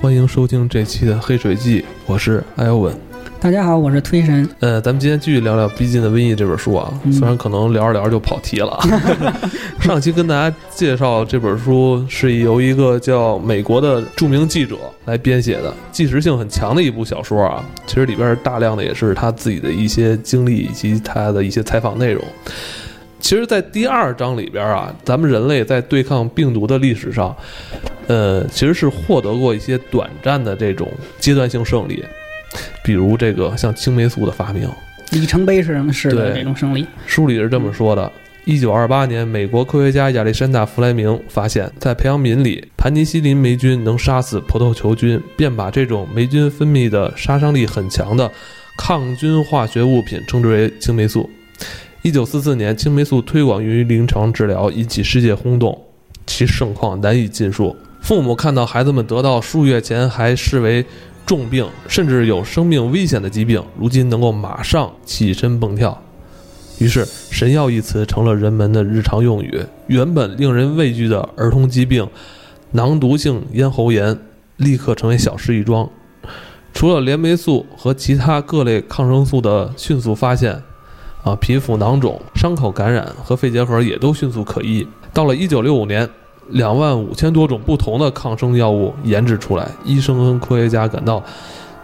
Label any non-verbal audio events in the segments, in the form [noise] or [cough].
欢迎收听这期的《黑水记》，我是艾欧文。大家好，我是推神。呃，咱们今天继续聊聊《逼近的瘟疫》这本书啊，嗯虽然可能聊着聊着就跑题了。[laughs] 上期跟大家介绍这本书是由一个叫美国的著名记者来编写的，纪实性很强的一部小说啊。其实里边大量的也是他自己的一些经历以及他的一些采访内容。其实，在第二章里边啊，咱们人类在对抗病毒的历史上，呃，其实是获得过一些短暂的这种阶段性胜利，比如这个像青霉素的发明。里程碑是什么式的对这种胜利？书里是这么说的：，一九二八年，美国科学家亚历山大·弗莱明发现，在培养皿里，盘尼西林霉菌能杀死葡萄球菌，便把这种霉菌分泌的杀伤力很强的抗菌化学物品称之为青霉素。一九四四年，青霉素推广于临床治疗，引起世界轰动，其盛况难以尽述。父母看到孩子们得到数月前还视为重病，甚至有生命危险的疾病，如今能够马上起身蹦跳。于是“神药”一词成了人们的日常用语。原本令人畏惧的儿童疾病——囊毒性咽喉炎，立刻成为小事一桩。除了链霉素和其他各类抗生素的迅速发现，啊，皮肤囊肿、伤口感染和肺结核也都迅速可医。到了1965年，两万五千多种不同的抗生药物研制出来，医生和科学家感到，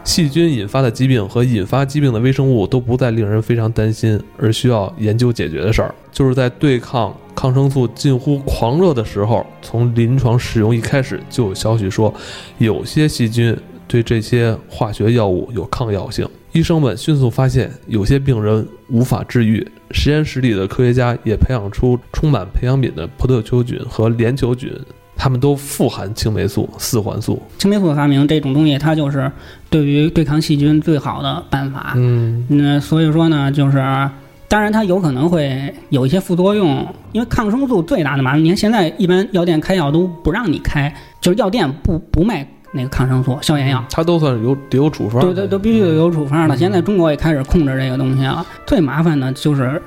细菌引发的疾病和引发疾病的微生物都不再令人非常担心，而需要研究解决的事儿。就是在对抗抗生素近乎狂热的时候，从临床使用一开始就有消息说，有些细菌对这些化学药物有抗药性。医生们迅速发现，有些病人无法治愈。实验室里的科学家也培养出充满培养皿的葡萄球菌和链球菌，它们都富含青霉素、四环素。青霉素的发明这种东西，它就是对于对抗细菌最好的办法。嗯那所以说呢，就是当然它有可能会有一些副作用，因为抗生素最大的麻烦，你看现在一般药店开药都不让你开，就是药店不不卖那个抗生素、消炎药。它都算是有得有处方的。对对，都必须得有处方的。嗯现在中国也开始控制这个东西了。最麻烦的就是，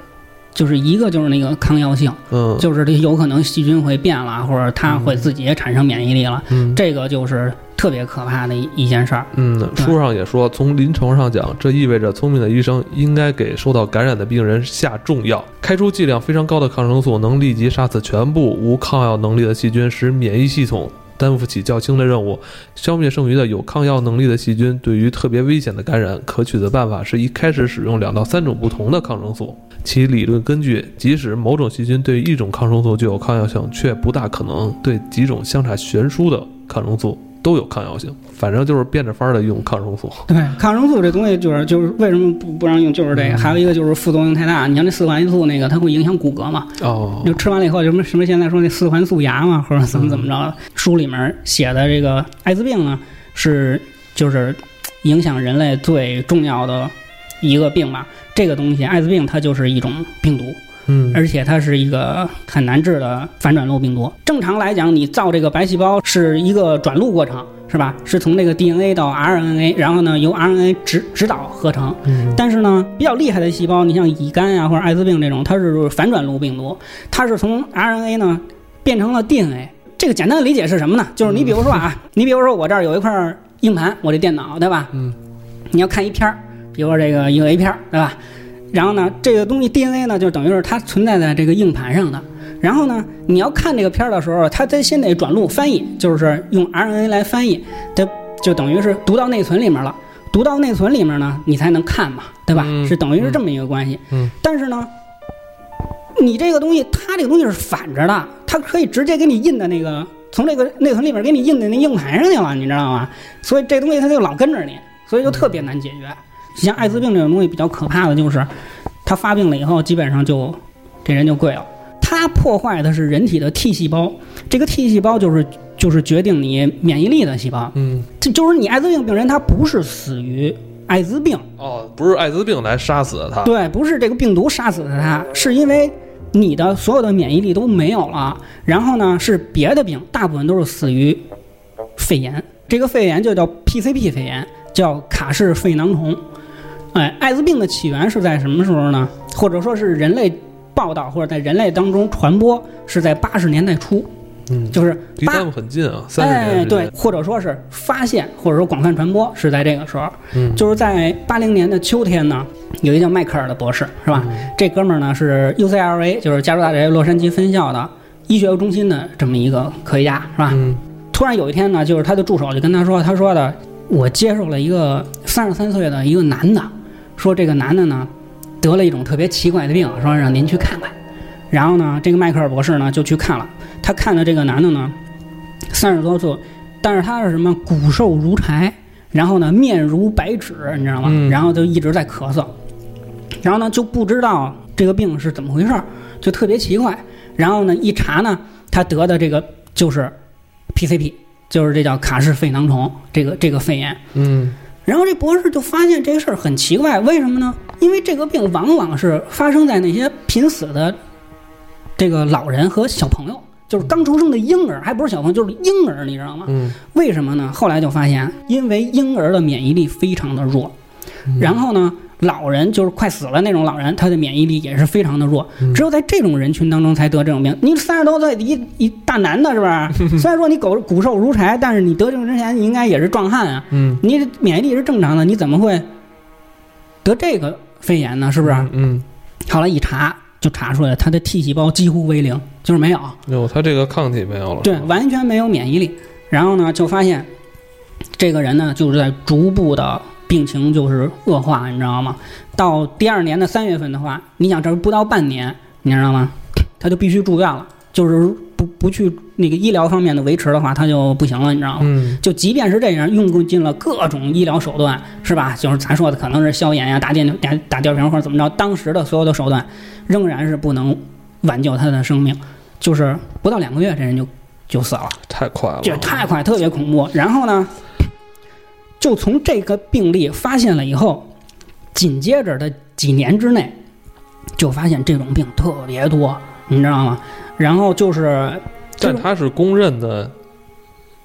就是一个就是那个抗药性，嗯就是这有可能细菌会变了，或者它会自己也产生免疫力了，嗯这个就是特别可怕的一一件事儿。嗯，书上也说，从临床上讲，这意味着聪明的医生应该给受到感染的病人下重药，开出剂量非常高的抗生素，能立即杀死全部无抗药能力的细菌，使免疫系统担负起较轻的任务，消灭剩余的有抗药能力的细菌。对于特别危险的感染，可取的办法是一开始使用两到三种不同的抗生素。其理论根据，即使某种细菌对一种抗生素具有抗药性，却不大可能对几种相差悬殊的抗生素都有抗药性。反正就是变着法儿的用抗生素。[laughs] 对，抗生素这东西就是就是为什么不不让用，就是这个。嗯还有一个就是副作用太大，你像那四环素那个，它会影响骨骼嘛，哦就吃完了以后什么什么现在说那四环素牙嘛，或者怎么怎么着的。书里面写的这个艾滋病呢，是就是影响人类最重要的一个病吧。这个东西，艾滋病它就是一种病毒，嗯而且它是一个很难治的反转录病毒。正常来讲，你造这个白细胞是一个转录过程，是吧？是从这个 DNA 到 RNA，然后呢由 RNA 指指导合成。嗯但是呢，比较厉害的细胞，你像乙肝啊、或者艾滋病这种，它是反转录病毒，它是从 RNA 呢变成了 DNA。这个简单的理解是什么呢？就是你比如说啊，你比如说我这儿有一块硬盘，我这电脑对吧？嗯。你要看一片儿，比如说这个一个 A 片儿，对吧？然后呢，这个东西 DNA 呢，就等于是它存在在这个硬盘上的。然后呢，你要看这个片儿的时候，它得先得转录翻译，就是用 RNA 来翻译，它就等于是读到内存里面了。读到内存里面呢，你才能看嘛，对吧？嗯是等于是这么一个关系。嗯但是呢，你这个东西，它这个东西是反着的，它可以直接给你印在那个从这个内存里面给你印在那硬盘上去了，你知道吗？所以这东西它就老跟着你，所以就特别难解决。像艾滋病这种东西比较可怕的就是，它发病了以后，基本上就这人就跪了。它破坏的是人体的 T 细胞，这个 T 细胞就是就是决定你免疫力的细胞。嗯这就是你艾滋病病人，他不是死于艾滋病，哦，不是艾滋病来杀死的他。对，不是这个病毒杀死的他，是因为你的所有的免疫力都没有了，然后呢是别的病，大部分都是死于肺炎。这个肺炎就叫 PCP 肺炎，叫卡氏肺囊虫。哎，艾滋病的起源是在什么时候呢？或者说是人类报道或者在人类当中传播是在八十年代初，嗯，就是离咱们很近啊，三十年哎，对，，或者说是发现或者说广泛传播是在这个时候。嗯，就是在八零年的秋天呢，有一个叫迈克尔的博士，是吧？这哥们儿呢是 UCLA，就是加州大学洛杉矶分校的医学中心的这么一个科学家，是吧？嗯突然有一天呢，就是他的助手就跟他说，他说的，我接受了一个三十三岁的一个男的，说这个男的呢得了一种特别奇怪的病，说让您去看看。然后呢，这个迈克尔博士呢就去看了，他看的这个男的呢三十多岁，但是他是什么骨瘦如柴，然后呢面如白纸，你知道吗？嗯然后就一直在咳嗽，然后呢就不知道这个病是怎么回事，就特别奇怪。然后呢一查呢，他得的这个就是 PCP，就是这叫卡氏肺囊虫这个这个肺炎。嗯然后这博士就发现这个事儿很奇怪，为什么呢？因为这个病往往是发生在那些濒死的这个老人和小朋友，就是刚出生的婴儿，还不是小朋友，就是婴儿，你知道吗？嗯为什么呢？后来就发现，因为婴儿的免疫力非常的弱，嗯然后呢，老人就是快死了那种老人，他的免疫力也是非常的弱，嗯只有在这种人群当中才得这种病。你三十多岁一一大男的，是不是？虽然说你狗骨瘦如柴，但是你得这种之前，你应该也是壮汉啊。嗯，你免疫力是正常的，你怎么会得这个肺炎呢？是不是？嗯，后来一查就查出来，他的 T 细胞几乎为零，就是没有，有，他这个抗体没有了，对，完全没有免疫力。然后呢，就发现这个人呢，就是在逐步的病情就是恶化，你知道吗？到第二年的三月份的话，你想这不到半年，你知道吗？他就必须住院了，就是不不去那个医疗方面的维持的话，他就不行了，你知道吗？嗯就即便是这样，用尽了各种医疗手段，是吧？就是咱说的可能是消炎呀、打电打打吊瓶或者怎么着，当时的所有的手段，仍然是不能挽救他的生命。就是不到两个月，这人就就死了，太快了，这太快，特别恐怖。然后呢，就从这个病例发现了以后，紧接着的几年之内，就发现这种病特别多，你知道吗？然后就是，但他是公认的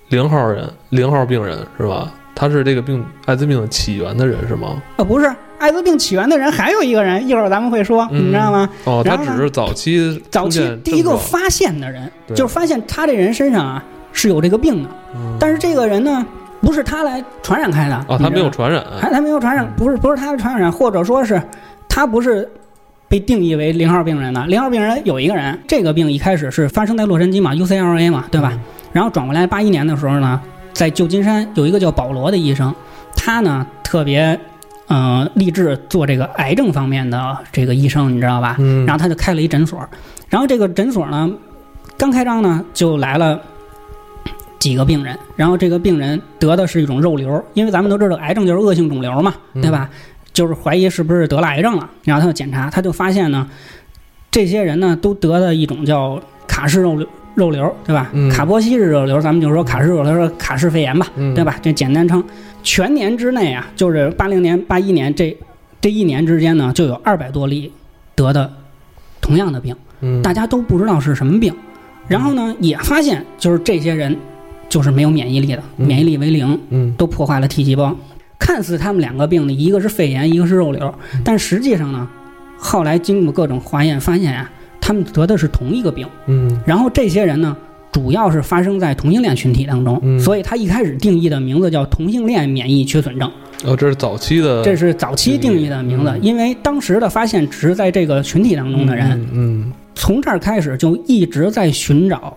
零号人，零号病人是吧？他是这个病艾滋病的起源的人是吗？啊，不是艾滋病起源的人，还有一个人，一会儿咱们会说，嗯你知道吗？哦，他只是早期早期第一个发现的人，就是发现他这人身上啊是有这个病的，嗯但是这个人呢不是他来传染开的啊，他没有，传染，还他没有传染，不是不是他的传染，或者说是他不是。被定义为零号病人的零号病人有一个人，这个病一开始是发生在洛杉矶嘛，UCLA 嘛，对吧？嗯然后转过来八一年的时候呢，在旧金山有一个叫保罗的医生，他呢特别呃立志做这个癌症方面的这个医生，你知道吧？嗯，然后他就开了一诊所，然后这个诊所呢，刚开张呢就来了几个病人，然后这个病人得的是一种肉瘤，因为咱们都知道癌症就是恶性肿瘤嘛，嗯对吧？就是怀疑是不是得了癌症了，然后他就检查，他就发现呢，这些人呢都得的一种叫卡氏肉瘤。肉瘤对吧？嗯卡波西氏肉瘤，咱们就说卡氏肉瘤、卡氏肺炎吧，嗯对？吧？这简单称。全年之内啊，就是八零年、八一年这这一年之间呢，就有二百多例得的同样的病，嗯，大家都不知道是什么病。然后呢，也发现就是这些人就是没有免疫力的，嗯。免疫力为零，嗯。都破坏了 T 细胞。看似他们两个病呢，一个是肺炎，一个是肉瘤，嗯。但实际上呢，后来经过各种化验发现呀、他们得的是同一个病。嗯。然后这些人呢，主要是发生在同性恋群体当中，嗯。所以他一开始定义的名字叫同性恋免疫缺损症，哦，这是早期的，这是早期定义的名字嗯，因为当时的发现只是在这个群体当中的人，嗯，从这儿开始就一直在寻找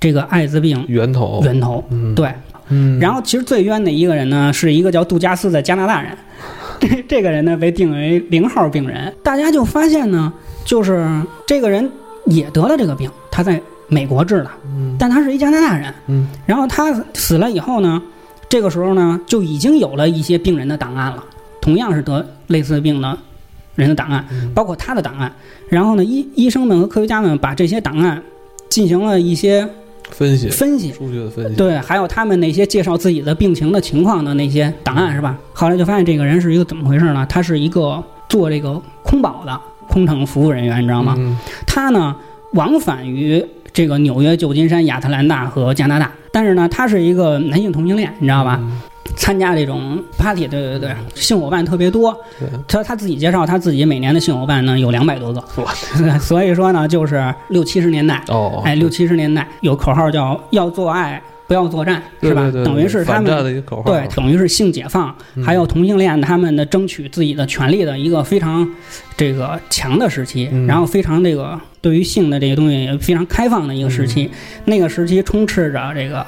这个艾滋病嗯源头，源头。嗯，对，嗯，然后其实最冤的一个人呢，是一个叫杜加斯的加拿大人，[laughs] 这这个人呢被定为零号病人。大家就发现呢，就是这个人也得了这个病，他在美国治的，嗯但他是一加拿大人。嗯然后他死了以后呢，这个时候呢就已经有了一些病人的档案了，同样是得类似病的人的档案，嗯包括他的档案。然后呢，医医生们和科学家们把这些档案进行了一些分析分析，数据的分析，对，还有他们那些介绍自己的病情的情况的那些档案是吧？后来就发现这个人是一个怎么回事呢？他是一个做这个空保的，空乘服务人员，你知道吗？嗯他呢往返于这个纽约、旧金山、亚特兰大和加拿大，但是呢，他是一个男性同性恋，你知道吧？嗯参加这种 party，对对对，性伙伴特别多。他他自己介绍，他自己每年的性伙伴呢有两百多个。[laughs] 哇，所以说呢，就是六七十年代，哦，哎，六七十年代有口号叫“要做爱，不要作战”，是吧？等于是他们对，等于是性解放，嗯。还有同性恋他们的争取自己的权利的一个非常这个强的时期，嗯。然后非常这个对于性的这些东西也非常开放的一个时期。那个时期充斥着这个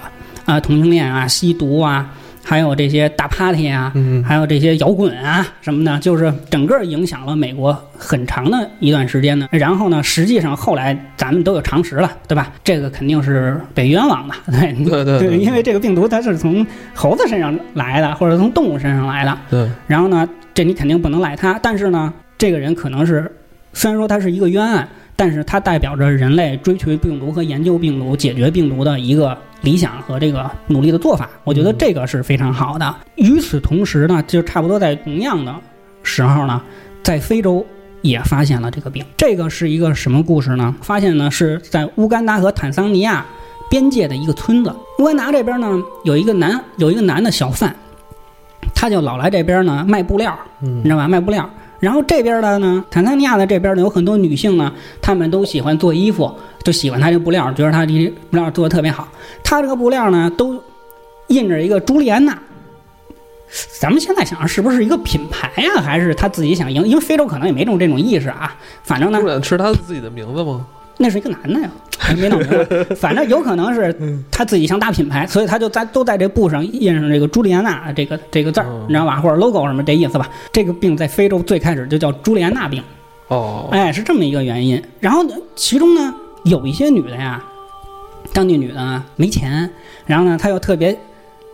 啊、同性恋啊、吸毒啊，还有这些大 party 啊，嗯，还有这些摇滚啊什么的，就是整个影响了美国很长的一段时间呢。然后呢，实际上后来咱们都有常识了，对吧？这个肯定是被冤枉的，[laughs] 对对对对因为这个病毒它是从猴子身上来的，或者从动物身上来的。对，然后呢，这你肯定不能赖他，但是呢，这个人可能是虽然说他是一个冤案，但是它代表着人类追求病毒和研究病毒、解决病毒的一个理想和这个努力的做法。我觉得这个是非常好的。与此同时呢，就差不多在同样的时候呢，在非洲。也发现了这个病，这个是一个什么故事呢？发现呢是在乌干达和坦桑尼亚边界的一个村子。乌干达这边呢有一个男有一个男的小贩，他就老来这边呢卖布料，嗯你知道吧？卖布料。然后这边的呢，坦桑尼亚的这边呢，有很多女性呢，她们都喜欢做衣服，就喜欢它这布料，觉得它这布料做的特别好。它这个布料呢，都印着一个朱莉安娜。咱们现在想，是不是一个品牌呀、还是他自己想赢？因为非洲可能也没这种这种意识啊。反正呢，是他自己的名字吗？那是一个男的呀，还没弄明白。反正有可能是他自己想打品牌，所以他就在都在这布上印上这个朱莉安娜这个这个字儿，嗯你知道吧？或者 logo 什么这意思吧？这个病在非洲最开始就叫朱莉安娜病，哦，哎，是这么一个原因。然后呢，其中呢有一些女的呀，当地女的呢没钱，然后呢她又特别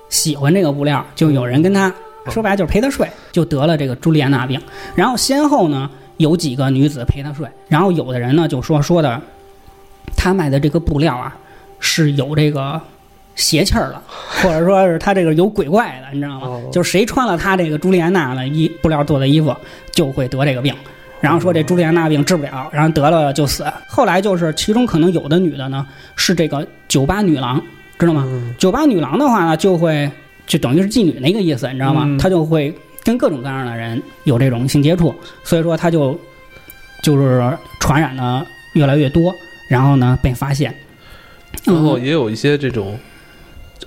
喜欢这个布料，就有人跟她说白了就是陪她睡，就得了这个朱莉安娜病。然后先后呢有几个女子陪他睡，然后有的人呢就说说的，他卖的这个布料啊是有这个邪气儿的，或者说是他这个有鬼怪的，你知道吗？哦就是谁穿了他这个朱莉安娜的衣布料做的衣服，就会得这个病。然后说这朱莉安娜病治不了，然后得了就死。后来就是其中可能有的女的呢是这个酒吧女郎，知道吗？嗯酒吧女郎的话呢，就会就等于是妓女那个意思，你知道吗？嗯她就会跟各种各样的人有这种性接触，所以说他就就是传染的越来越多，然后呢被发现。然后嗯，也有一些这种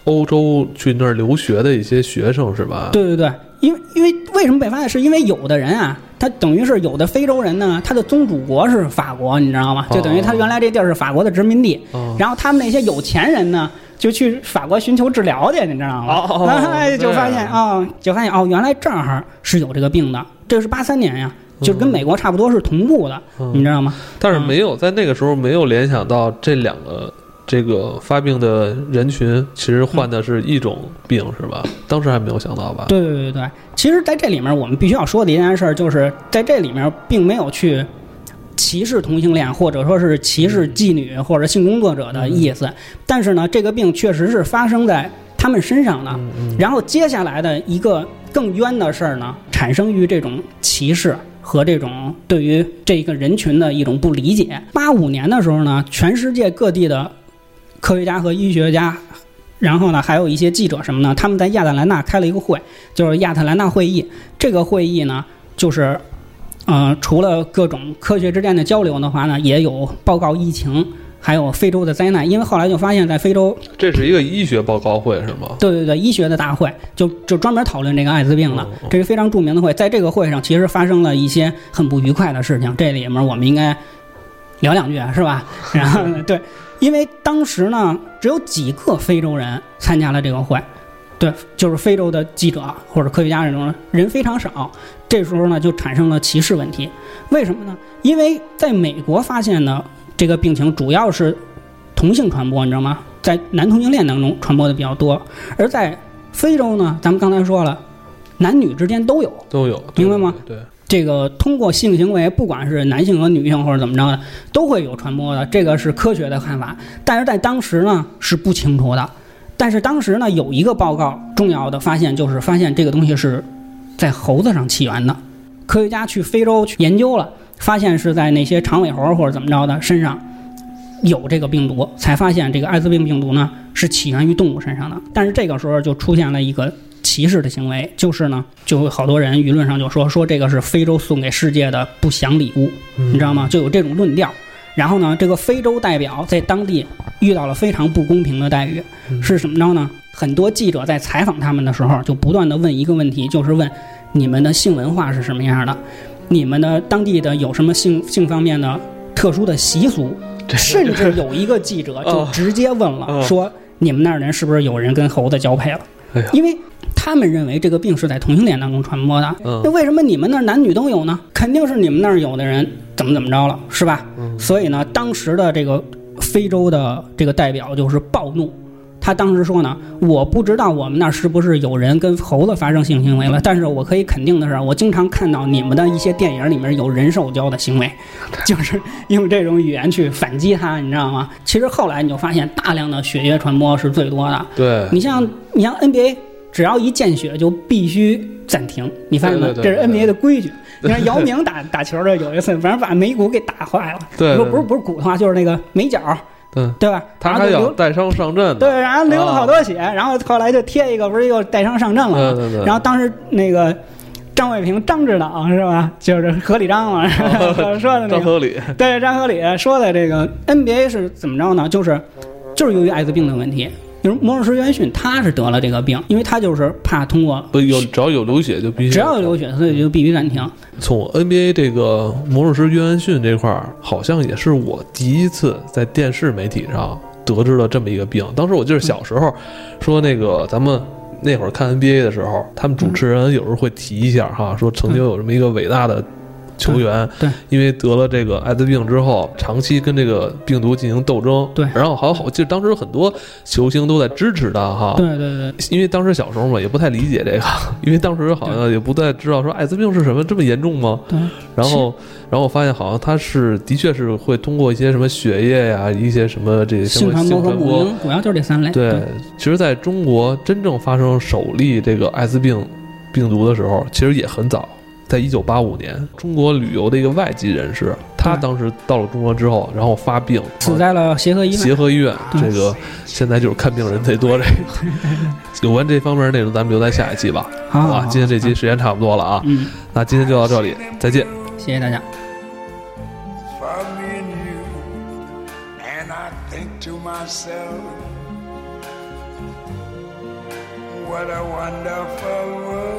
欧洲去那儿留学的一些学生是吧？对对对，因为因为为什么被发现？是因为有的人啊，他等于是有的非洲人呢，他的宗主国是法国，你知道吗？就等于他原来这地儿是法国的殖民地，哦，然后他们那些有钱人呢，就去法国寻求治疗去，你知道吗？哦哦 [laughs] 就发现啊哦，就发现哦，原来这儿是有这个病的。这是八三年呀，就跟美国差不多是同步的，嗯你知道吗？但是没有在那个时候没有联想到这两个这个发病的人群其实患的是一种病是吧？当时还没有想到吧？对对对对，其实在这里面我们必须要说的一件事儿，就是在这里面并没有去歧视同性恋，或者说是歧视妓女或者性工作者的意思。但是呢，这个病确实是发生在他们身上的。然后接下来的一个更冤的事儿呢，产生于这种歧视和这种对于这个人群的一种不理解。八五年的时候呢，全世界各地的科学家和医学家，然后呢，还有一些记者什么呢，他们在亚特兰大开了一个会，就是亚特兰大会议。这个会议呢，就是。呃，除了各种科学之间的交流的话呢，也有报告疫情，还有非洲的灾难。因为后来就发现，在非洲这是一个医学报告会是吗？对对对，医学的大会就就专门讨论这个艾滋病的这是非常著名的会。在这个会上，其实发生了一些很不愉快的事情，这里面我们应该聊两句，是吧？[laughs] 然后呢对，因为当时呢，只有几个非洲人参加了这个会，对，就是非洲的记者或者科学家这种人非常少。这时候呢，就产生了歧视问题。为什么呢？因为在美国发现呢这个病情主要是同性传播，你知道吗？在男同性恋当中传播的比较多，而在非洲呢，咱们刚才说了，男女之间都有。都有，明白吗，对这个通过性行为，不管是男性和女性或者怎么着的，都会有传播的，这个是科学的看法。但是在当时呢是不清楚的。但是当时呢有一个报告重要的发现，就是发现这个东西是在猴子上起源的。科学家去非洲去研究了，发现是在那些长尾猴或者怎么着的身上有这个病毒，才发现这个艾滋病病毒呢是起源于动物身上的。但是这个时候就出现了一个歧视的行为，就是呢，就有好多人舆论上就说说这个是非洲送给世界的不祥礼物，你知道吗？就有这种论调。然后呢，这个非洲代表在当地遇到了非常不公平的待遇，是怎么着呢？很多记者在采访他们的时候，就不断的问一个问题，就是问你们的性文化是什么样的，你们的当地的有什么性性方面的特殊的习俗，甚至有一个记者就 [laughs] 直接问了，说你们那儿人是不是有人跟猴子交配了？因为他们认为这个病是在同性恋当中传播的，那为什么你们那儿男女都有呢？肯定是你们那儿有的人怎么怎么着了，是吧？所以呢，当时的这个非洲的这个代表就是暴怒。他当时说呢，我不知道我们那儿是不是有人跟猴子发生性行为了，但是我可以肯定的是，我经常看到你们的一些电影里面有人兽交的行为，[laughs] 就是用这种语言去反击他，你知道吗？其实后来你就发现，大量的血液传播是最多的。对，你像你像 NBA，只要一见血就必须暂停，你发现没？这是 NBA 的规矩。[laughs] 你看姚明打打球的有一次，[laughs] 反正把眉骨给打坏了，对，不是不是骨头啊，就是那个眉角。对对吧？他还要带伤上阵，对，然后流了好多血，然后后来就贴一个，不是又带伤上阵了？对对对。然后当时那个张卫平张指导是吧？就是何理章嘛，[laughs] 说的那个张合理。对，张合理说的这个 NBA 是怎么着呢？就是就是由于艾滋病的问题。就是魔术师约翰逊，他是得了这个病，因为他就是怕通过不有只要有流血就必须只要有流血，所以就必须暂停。从 NBA 这个魔术师约翰逊这块儿，好像也是我第一次在电视媒体上得知了这么一个病。当时我记得小时候说那个咱们那会儿看 NBA 的时候，他们主持人有时候会提一下哈，说曾经有这么一个伟大的。球员对，因为得了这个艾滋病之后，长期跟这个病毒进行斗争。对，然后还好好，记得当时很多球星都在支持他哈。对对对，因为当时小时候嘛，也不太理解这个，[laughs] 因为当时好像也不太知道说艾滋病是什么，这么严重吗？对。然后，然后我发现好像他是的确是会通过一些什么血液呀，一些什么这些性传播和母婴，主要就是这三类。对，其实在中国真正发生首例这个艾滋病病毒的时候，其实也很早。在一九八五年，中国旅游的一个外籍人士，他当时到了中国之后，然后发病，死在了协和医院。协和医院，这个现在就是看病人最多，这 [laughs] 个有关这方面内容，咱们留在下一期吧。好。啊，今天这期时间差不多了啊，嗯，那今天就到这里，再见，谢谢大家。I